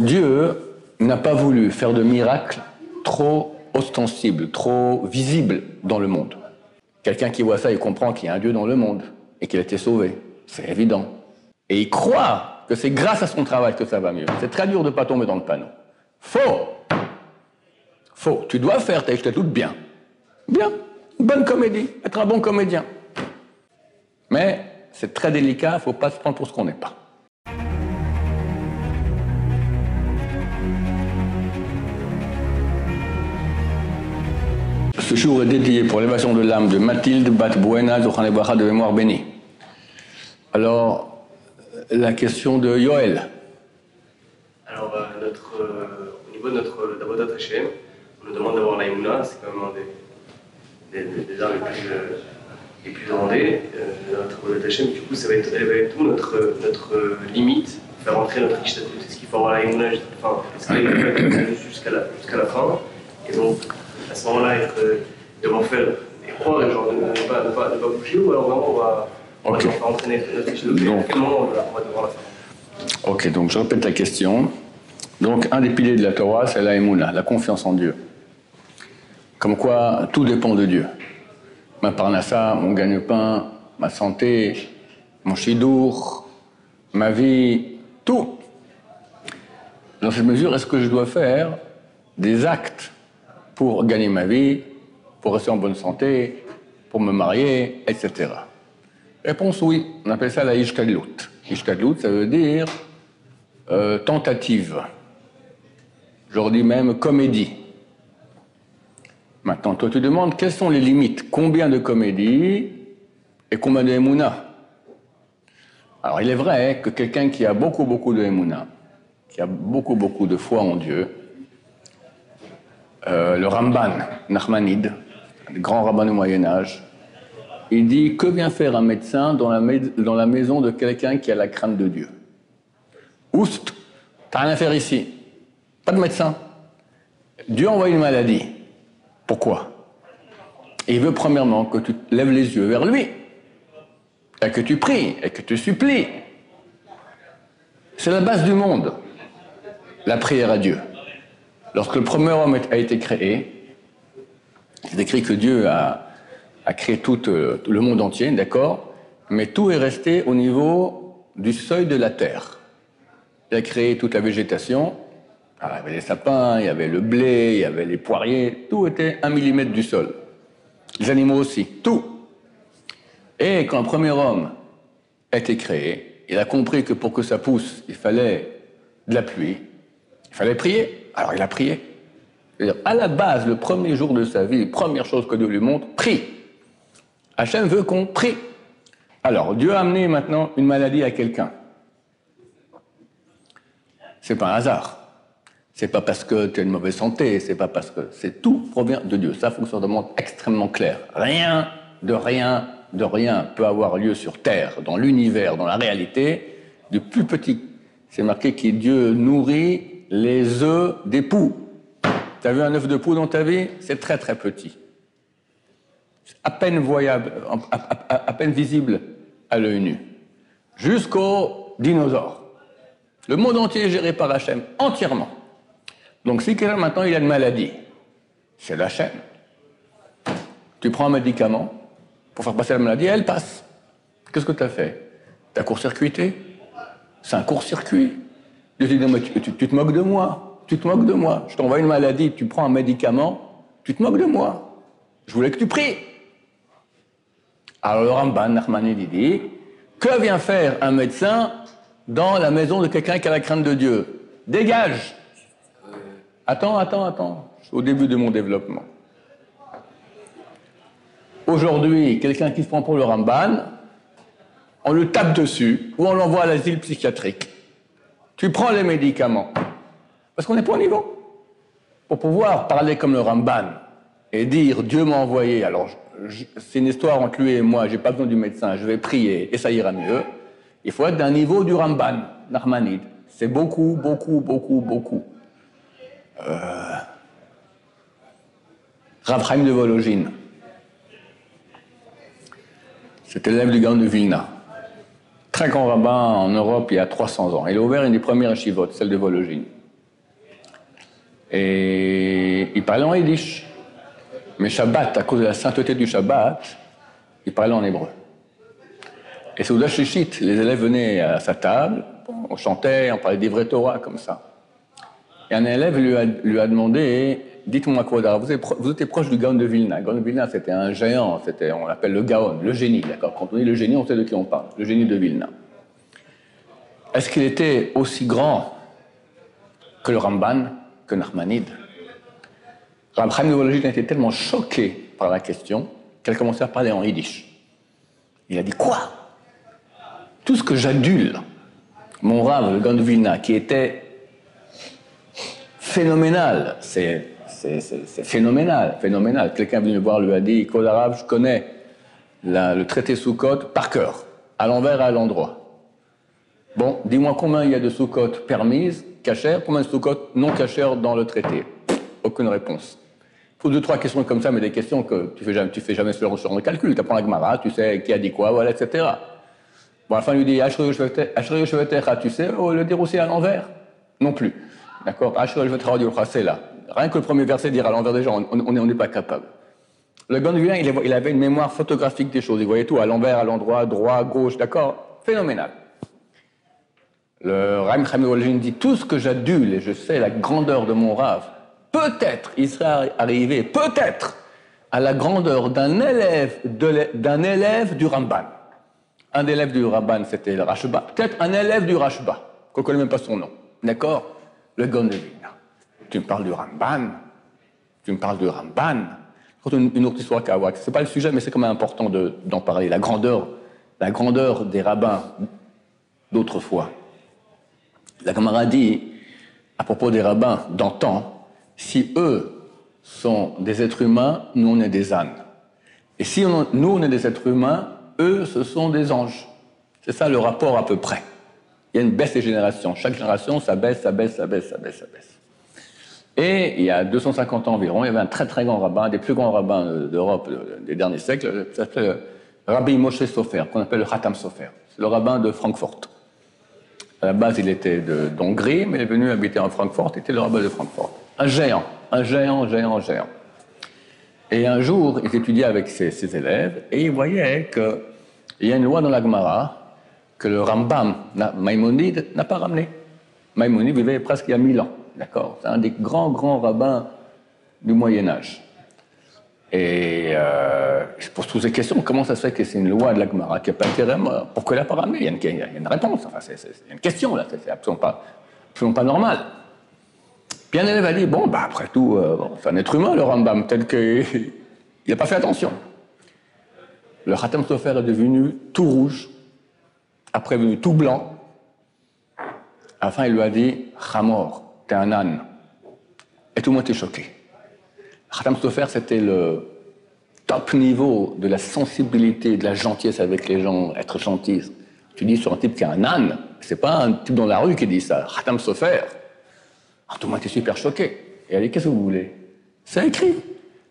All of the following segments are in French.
Dieu n'a pas voulu faire de miracles trop ostensibles, trop visibles dans le monde. Quelqu'un qui voit ça, il comprend qu'il y a un Dieu dans le monde et qu'il a été sauvé. C'est évident. Et il croit que c'est grâce à son travail que ça va mieux. C'est très dur de ne pas tomber dans le panneau. Faux. Faux. Tu dois faire tes tout bien. Bien. bonne comédie. Être un bon comédien. Mais c'est très délicat, il ne faut pas se prendre pour ce qu'on n'est pas. Ce jour est dédié pour l'évasion de l'âme de Mathilde Batbuena Zochanebacha de mémoire bénie. Alors, la question de Yoel. Alors, euh, notre, euh, au niveau de notre d'Avodat Hashem, on nous demande d'avoir l'Aïmouna, c'est quand même un des, des, les plus, euh, les plus demandés. notre Avodat Hashem, du coup, ça va être, elle va être tout notre, notre limite, faire rentrer notre Ishtatout. Est-ce qu'il faut avoir l'Aïmouna enfin, jusqu'à la, jusqu'à la fin? Et donc, à ce moment-là, être, devoir faire et croire et genre, ne, ne, pas, ne, pas, ne pas bouger, ou alors vraiment on va, on Ok. va devoir entraîner notre Ishtatout. Donc- À quel moment on va, on va devoir la faire Ok, donc je répète la question. Donc, un des piliers de la Torah, c'est la Emouna, la confiance en Dieu. Comme quoi, tout dépend de Dieu. Ma parnassa, mon gagne-pain, ma santé, mon chidour, ma vie, tout. Dans cette mesure, est-ce que je dois faire des actes pour gagner ma vie, pour rester en bonne santé, pour me marier, etc. Réponse oui, on appelle ça la ishkadlout. Ishkadlout, ça veut dire euh, tentative. J'aurais même comédie. Maintenant, toi, tu demandes quelles sont les limites, combien de comédie et combien de Emouna? Alors, il est vrai que quelqu'un qui a beaucoup, beaucoup de Emouna, qui a beaucoup, beaucoup de foi en Dieu, euh, le Ramban, Nachmanide, le grand rabbin du Moyen-Âge, il dit Que vient faire un médecin dans la, dans la maison de quelqu'un qui a la crainte de Dieu? Oust, t'as rien à faire ici. Pas de médecin. Dieu envoie une maladie. Pourquoi? Il veut premièrement que tu lèves les yeux vers lui, et que tu pries, et que tu supplies. C'est la base du monde, la prière à Dieu. Lorsque le premier homme a été créé, c'est écrit que Dieu a, créé euh, tout le monde entier, d'accord? Mais tout est resté au niveau du seuil de la terre. Il a créé toute la végétation. Il y avait les sapins, il y avait le blé, il y avait les poiriers. Tout était un millimètre du sol. Les animaux aussi, tout. Et quand le premier homme a été créé, il a compris que pour que ça pousse, il fallait de la pluie, il fallait prier. Alors il a prié. À la base, le premier jour de sa vie, première chose que Dieu lui montre, prie. Hachem veut qu'on prie. Alors, Dieu a amené maintenant une maladie à quelqu'un. C'est pas un hasard. C'est pas parce que tu as une mauvaise santé, c'est pas parce que. C'est tout provient de Dieu. Ça, faut que ça demande extrêmement clair. Rien de rien de rien peut avoir lieu sur Terre, dans l'univers, dans la réalité, du plus petit. C'est marqué que Dieu nourrit les œufs des poux. Tu as vu un œuf de poux dans ta vie? C'est très très petit. À peine voyable, à, peine visible à l'œil nu. Jusqu'aux dinosaures. Le monde entier est géré par Hachem, entièrement. Donc si quelqu'un maintenant il a une maladie, c'est l'Hachem. Tu prends un médicament pour faire passer la maladie, elle passe. Qu'est-ce que tu as fait? Tu as court-circuité C'est un court-circuit. Je te dis, non, mais tu, te moques de moi. Tu te moques de moi. Je t'envoie une maladie, tu prends un médicament, tu te moques de moi. Je voulais que tu pries. Alors le Ramban, Nachmani, il dit Que vient faire un médecin dans la maison de quelqu'un qui a la crainte de Dieu? Dégage Attends, attends, attends. Au début de mon développement. Aujourd'hui, quelqu'un qui se prend pour le Ramban, on le tape dessus ou on l'envoie à l'asile psychiatrique. Tu prends les médicaments. Parce qu'on n'est pas au niveau. Pour pouvoir parler comme le Ramban et dire Dieu m'a envoyé, alors c'est une histoire entre lui et moi, j'ai pas besoin du médecin, je vais prier et ça ira mieux. Il faut être d'un niveau du Ramban, Narmanide. C'est beaucoup, beaucoup, beaucoup, beaucoup. Euh... De Vologine. C'était l'élève du Gaon de Vilna. Très grand rabbin en Europe il y a 300 ans. Il a ouvert une des premières chivotes, celle de Vologine. Et il parlait en yiddish. Mais Shabbat, à cause de la sainteté du Shabbat, il parlait en hébreu. Et c'est au Dashishit, les élèves venaient à sa table, on chantait, on parlait des vrais comme ça. Et un élève lui a demandé Dites-moi quoi vous, étiez proche du Gaon de Vilna. Gaon de Vilna, c'était un géant, c'était, on l'appelle le Gaon, le génie, d'accord? Quand on dit le génie, on sait de qui on parle, le génie de Vilna. Est-ce qu'il était aussi grand que le Ramban, que Nachmanide Rabbi Chaim a été tellement choqué par la question qu'elle commençait à parler en yiddish. Il a dit Quoi? Tout ce que j'adule, mon Rav, le Vilna, qui était phénoménal, c'est phénoménal, phénoménal. Quelqu'un est venu me voir, lui a dit Code arabe, je connais le traité sous code par cœur, à l'envers et à l'endroit. Bon, dis-moi combien il y a de sous-cotes permises, cachères, combien de sous-cotes non cachères dans le traité? Aucune réponse. Il faut deux, trois questions comme ça, mais des questions que tu fais jamais, tu fais jamais sur, le calcul. Tu apprends la Gemara, tu sais qui a dit quoi, voilà, etc. Bon, à la fin, il lui dit tu sais, oh, le dire aussi à l'envers Non plus. D'accord? C'est là. Rien que le premier verset dire à l'envers des gens, on n'est pas capable. Le Gondouin, il avait une mémoire photographique des choses. Il voyait tout à l'envers, à l'endroit, droit, gauche, d'accord? Phénoménal. Le Raim Khamil dit tout ce que j'adule et je sais la grandeur de mon Rav, peut-être il serait arrivé, peut-être, à la grandeur d'un élève, d'un élève du Ramban. Un élève du Ramban, c'était le Rashba. Peut-être un élève du Rashba, qu'on ne connaît même pas son nom. D'accord? Le Gondelina. Tu me parles du Ramban Tu me parles du Ramban une, une autre histoire qu'à avoir. Ce n'est pas le sujet, mais c'est quand même important d'en parler. La grandeur, la grandeur des rabbins d'autrefois. La camarade dit, à propos des rabbins d'antan, si eux sont des êtres humains, nous on est des ânes. Et si nous on est des êtres humains, eux ce sont des anges. C'est ça le rapport à peu près. Il y a une baisse des générations. Chaque génération, ça baisse, ça baisse, ça baisse, ça baisse, ça baisse. Et il y a 250 ans environ, il y avait un très très grand rabbin, un des plus grands rabbins d'Europe des derniers siècles, qui s'appelle Rabbi Moshe Sofer, qu'on appelle le Khatam Sofer. C'est le rabbin de Francfort. À la base, il était d'Hongrie, mais il est venu habiter en Francfort, il était le rabbin de Francfort. Un géant, un géant, géant, géant. Et un jour, il étudiait avec ses, élèves et il voyait qu'il y a une loi dans la Gemara que le Rambam, Maïmonide, n'a pas ramené. Maïmonide vivait presque il y a mille ans, d'accord C'est un des grands, grands rabbins du Moyen-Âge. Et euh, je pose toutes ces questions. Comment ça se fait que c'est une loi de la Gemara qui n'a pas été Pourquoi elle n'a pas ramené il y, a une, réponse. Enfin, c'est, une question, là. C'est absolument pas, absolument pas normal. Puis un élève a dit Bon, bah, après tout, euh, c'est un être humain, le Rambam. Peut-être qu'il n'a pas fait attention. Le Khatam Sofer est devenu tout rouge, après devenu tout blanc. À la fin, il lui a dit Chamor, t'es un âne. Et tout le monde était choqué. Khatam Sofer, c'était le top niveau de la sensibilité, de la gentillesse avec les gens, être gentil. Tu dis sur un type qui est un âne, c'est pas un type dans la rue qui dit ça. Khatam Sofer. Alors, tout le monde était super choqué. Et dit Qu'est-ce que vous voulez? C'est écrit.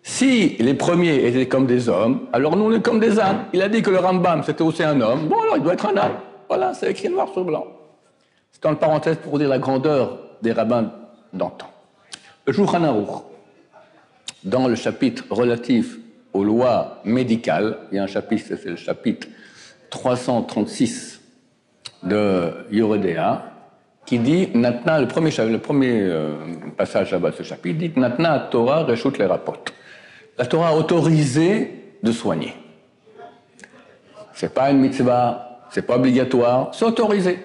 Si les premiers étaient comme des hommes, alors nous on est comme des ânes. Il a dit que le Rambam c'était aussi un homme, bon alors il doit être un âne. Voilà, c'est écrit noir sur blanc. C'est en parenthèse pour dire la grandeur des rabbins d'antan. Jour dans le chapitre relatif aux lois médicales, il y a un chapitre, c'est le chapitre 336 de Yoredea, qui dit, Natna, le premier, le premier euh, passage là-bas de ce chapitre, dit Natna Torah réchoute les rapports. La Torah a autorisé de soigner. C'est pas une mitzvah, c'est pas obligatoire, c'est autorisé.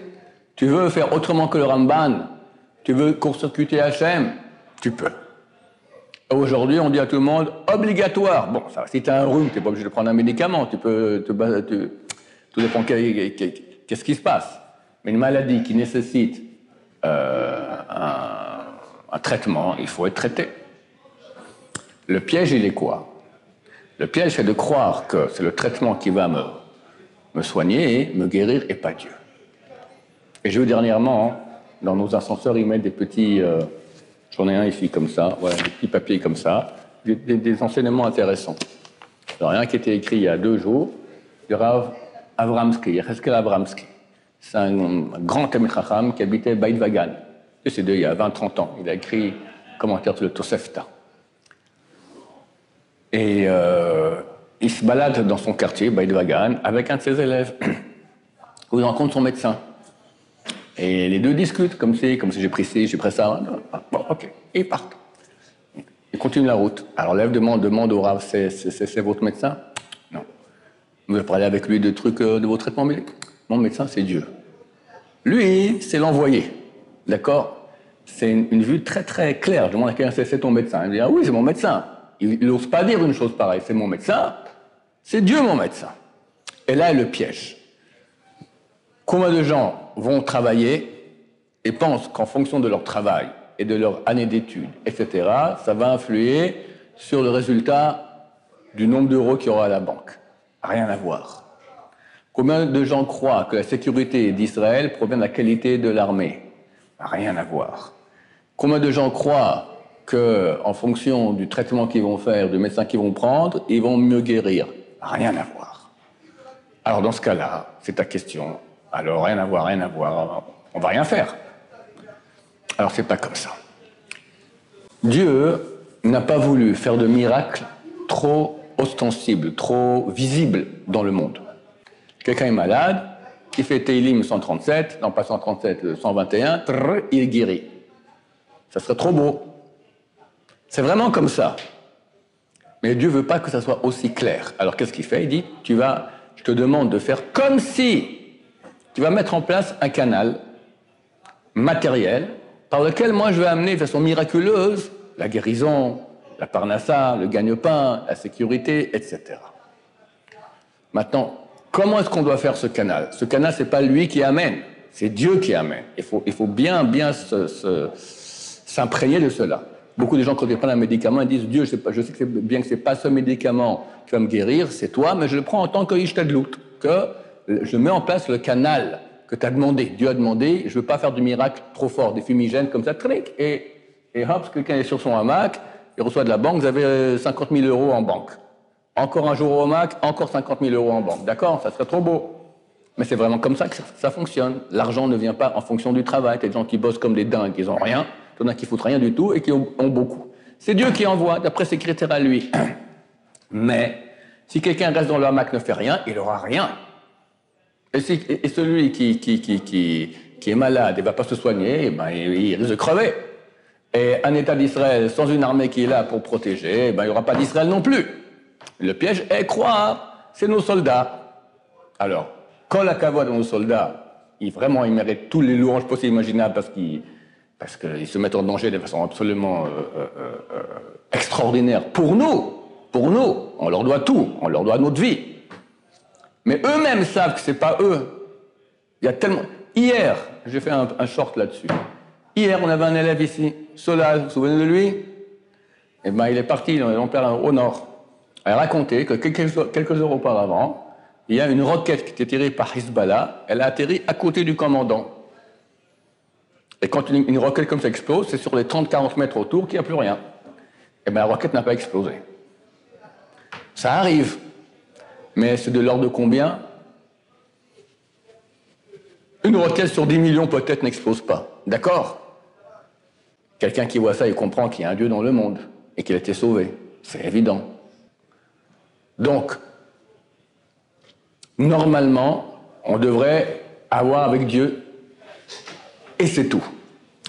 Tu veux faire autrement que le Ramban, tu veux court-circuiter Hachem, tu peux. Aujourd'hui, on dit à tout le monde obligatoire. Bon, si tu as un rhume, tu n'es pas obligé de prendre un médicament. Tu peux, te, tout dépend qu'est-ce qui se passe. Mais une maladie qui nécessite euh, un, traitement, il faut être traité. Le piège, il est quoi? Le piège, c'est de croire que c'est le traitement qui va me, me soigner, me guérir, et pas Dieu. Et je veux dernièrement, dans nos ascenseurs, ils mettent des petits. Euh, J'en ai un ici comme ça, voilà, des petits papiers comme ça, des, enseignements intéressants. Alors, rien qui était écrit il y a deux jours, du Rav Avramsky, Yecheskel Avramsky. C'est un, grand Tamil qui habitait Baïd Vagan. C'est il y a 20-30 ans. Il a écrit commentaire sur le Tosefta. Et euh, il se balade dans son quartier, Baïdwagan, avec un de ses élèves. où il rencontre son médecin. Et les deux discutent, comme si, comme si j'ai pris ci, j'ai pris ça. Bon, ok. Et ils partent. Ils continuent la route. Alors l'élève demande, demande au Rav, c'est votre médecin? Non. Vous parlé avec lui de trucs euh, de vos traitements médicaux Mon médecin, c'est Dieu. Lui, c'est l'envoyé. D'accord? C'est une, vue très très claire. Je demande à quelqu'un, c'est ton médecin? Il dit, ah oui, c'est mon médecin. Il n'ose pas dire une chose pareille. C'est mon médecin. C'est Dieu mon médecin. Et là est le piège. Combien de gens vont travailler et pensent qu'en fonction de leur travail et de leur année d'études, etc., ça va influer sur le résultat du nombre d'euros qu'il y aura à la banque Rien à voir. Combien de gens croient que la sécurité d'Israël provient de la qualité de l'armée? Rien à voir. Combien de gens croient que, en fonction du traitement qu'ils vont faire, du médecin qu'ils vont prendre, ils vont mieux guérir? Rien à voir. Alors dans ce cas-là, c'est ta question. Alors rien à voir, rien à voir, on va rien faire. Alors c'est pas comme ça. Dieu n'a pas voulu faire de miracles trop ostensibles, trop visibles dans le monde. Quelqu'un est malade, il fait Teilim 137, non pas 137, 121, il guérit. Ça serait trop beau. C'est vraiment comme ça. Mais Dieu veut pas que ça soit aussi clair. Alors qu'est-ce qu'il fait? Il dit, tu vas, je te demande de faire comme si tu vas mettre en place un canal matériel par lequel moi je vais amener de façon miraculeuse la guérison, la parnassa, le gagne-pain, la sécurité, etc. Maintenant, comment est-ce qu'on doit faire ce canal? Ce canal, c'est pas lui qui amène, c'est Dieu qui amène. Il faut, il faut bien, bien s'imprégner de cela. Beaucoup de gens, quand ils prennent un médicament, ils disent Dieu, je sais, pas, je bien que c'est pas ce médicament qui va me guérir, c'est toi, mais je le prends en tant que Ishtadlout, que je mets en place le canal que tu as demandé. Dieu a demandé, je ne veux pas faire du miracle trop fort, des fumigènes comme ça, tric, et, et hop, quelqu'un est sur son hamac, il reçoit de la banque, vous avez 50 000 euros en banque. Encore un jour au hamac, encore 50 000 euros en banque. D'accord Ça serait trop beau. Mais c'est vraiment comme ça que ça, fonctionne. L'argent ne vient pas en fonction du travail. A des gens qui bossent comme des dingues, ils n'ont rien. Il y en a qui foutent rien du tout et qui ont, ont beaucoup. C'est Dieu qui envoie, d'après ses critères à lui. Mais si quelqu'un reste dans le hamac ne fait rien, il n'aura rien. Et, celui qui, qui, qui, qui, est malade et ne va pas se soigner, eh ben, il, risque de crever. Et un État d'Israël sans une armée qui est là pour protéger, eh ben, il n'y aura pas d'Israël non plus. Le piège est croire, c'est nos soldats. Alors, quand la cavoie de nos soldats, ils, vraiment, ils méritent tous les louanges possibles imaginables parce qu'ils parce se mettent en danger de façon absolument euh, euh, euh, extraordinaire pour nous. Pour nous, on leur doit tout, on leur doit notre vie. Mais eux-mêmes savent que c'est pas eux. Il y a tellement. Hier, j'ai fait un, short là-dessus. Hier, on avait un élève ici, Solal, vous vous souvenez de lui? Eh ben, il est parti au nord. Elle a raconté que quelques, quelques heures auparavant, il y a une roquette qui était tirée par Hezbollah. Elle a atterri à côté du commandant. Et quand une, une roquette comme ça explose, c'est sur les 30-40 mètres autour qu'il n'y a plus rien. Eh bien, la roquette n'a pas explosé. Ça arrive. Mais c'est de l'ordre de combien Une roquette sur 10 millions peut-être n'explose pas. D'accord Quelqu'un qui voit ça, il comprend qu'il y a un Dieu dans le monde et qu'il a été sauvé. C'est évident. Donc, normalement, on devrait avoir avec Dieu, et c'est tout.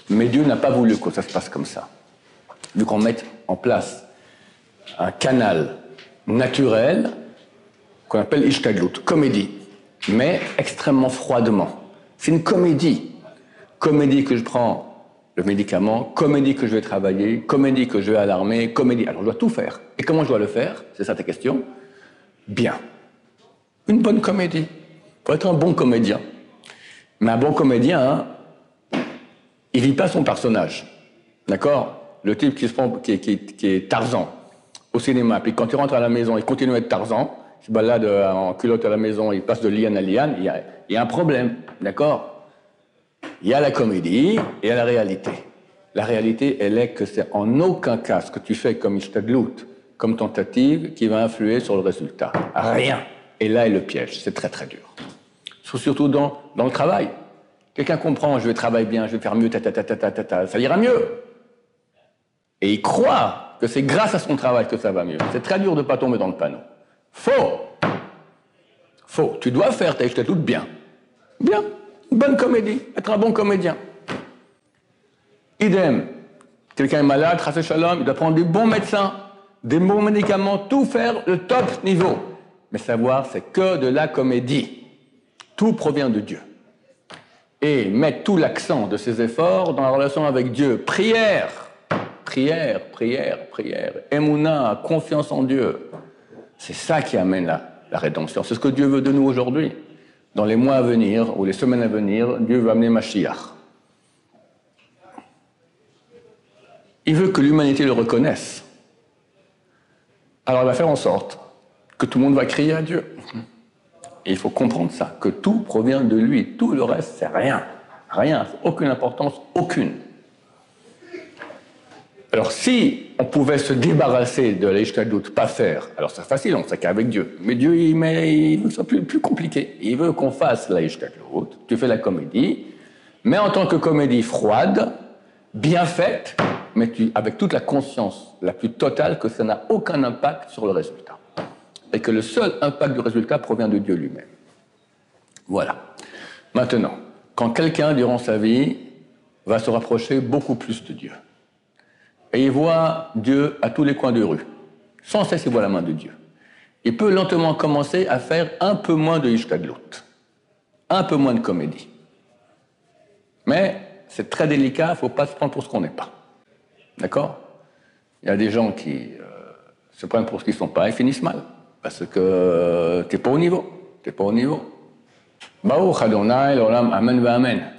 Mais Dieu n'a pas voulu que ça se passe comme ça. Vu qu'on mette en place un canal naturel qu'on appelle Ishtaglut, comédie, mais extrêmement froidement. C'est une comédie. Comédie que je prends le médicament, comédie que je vais travailler, comédie que je vais à l'armée, comédie. Alors je dois tout faire. Et comment je dois le faire? C'est ça ta question? Bien. Une bonne comédie. Pour être un bon comédien. Mais un bon comédien, hein, il vit pas son personnage. D'accord? Le type qui, se prend, qui, qui, est Tarzan au cinéma, puis quand il rentre à la maison, il continue à être Tarzan, se balade euh, en culotte à la maison, il passe de liane à liane, il y a, il un problème, d'accord? Il y a la comédie et il y a la réalité. La réalité, elle est que c'est en aucun cas ce que tu fais comme ishtadlout, comme tentative, qui va influer sur le résultat. Rien. Et là est le piège. C'est très très dur. Surtout dans, le travail. Quelqu'un comprend, je vais travailler bien, je vais faire mieux, ta, ça ira mieux. Et il croit que c'est grâce à son travail que ça va mieux. C'est très dur de ne pas tomber dans le panneau. Faux. Faux. Tu dois faire ta tout bien. Bien. bonne comédie. Être un bon comédien. Idem. Quelqu'un est malade, shalom, il doit prendre des bons médecins, des bons médicaments, tout faire le top niveau. Mais savoir, c'est que de la comédie. Tout provient de Dieu. Et mettre tout l'accent de ses efforts dans la relation avec Dieu. Prière, prière, prière, prière. Emouna, confiance en Dieu. C'est ça qui amène la, rédemption. C'est ce que Dieu veut de nous aujourd'hui. Dans les mois à venir ou les semaines à venir, Dieu veut amener Mashiach. Il veut que l'humanité le reconnaisse. Alors il va faire en sorte que tout le monde va crier à Dieu. Il faut comprendre ça, que tout provient de lui. Tout le reste, c'est rien. Rien, aucune importance, aucune. Alors si on pouvait se débarrasser de l'Ishtadout, pas faire, alors c'est facile, on sait qu'avec Dieu. Mais Dieu, il, met, il veut que ce soit plus, compliqué. Il veut qu'on fasse l'Ishtadout, tu fais la comédie, mais en tant que comédie froide, bien faite, mais avec toute la conscience la plus totale que ça n'a aucun impact sur le résultat. Et que le seul impact du résultat provient de Dieu lui-même. Voilà. Maintenant, quand quelqu'un, durant sa vie, va se rapprocher beaucoup plus de Dieu, et il voit Dieu à tous les coins de rue, sans cesse il voit la main de Dieu, il peut lentement commencer à faire un peu moins de Ishkadlout, un peu moins de comédie. Mais c'est très délicat, il ne faut pas se prendre pour ce qu'on n'est pas. D'accord? Il y a des gens qui euh, se prennent pour ce qu'ils ne sont pas et finissent mal. Parce que euh, tu n'es pas au niveau. Tu n'es pas au niveau. Amen, amen.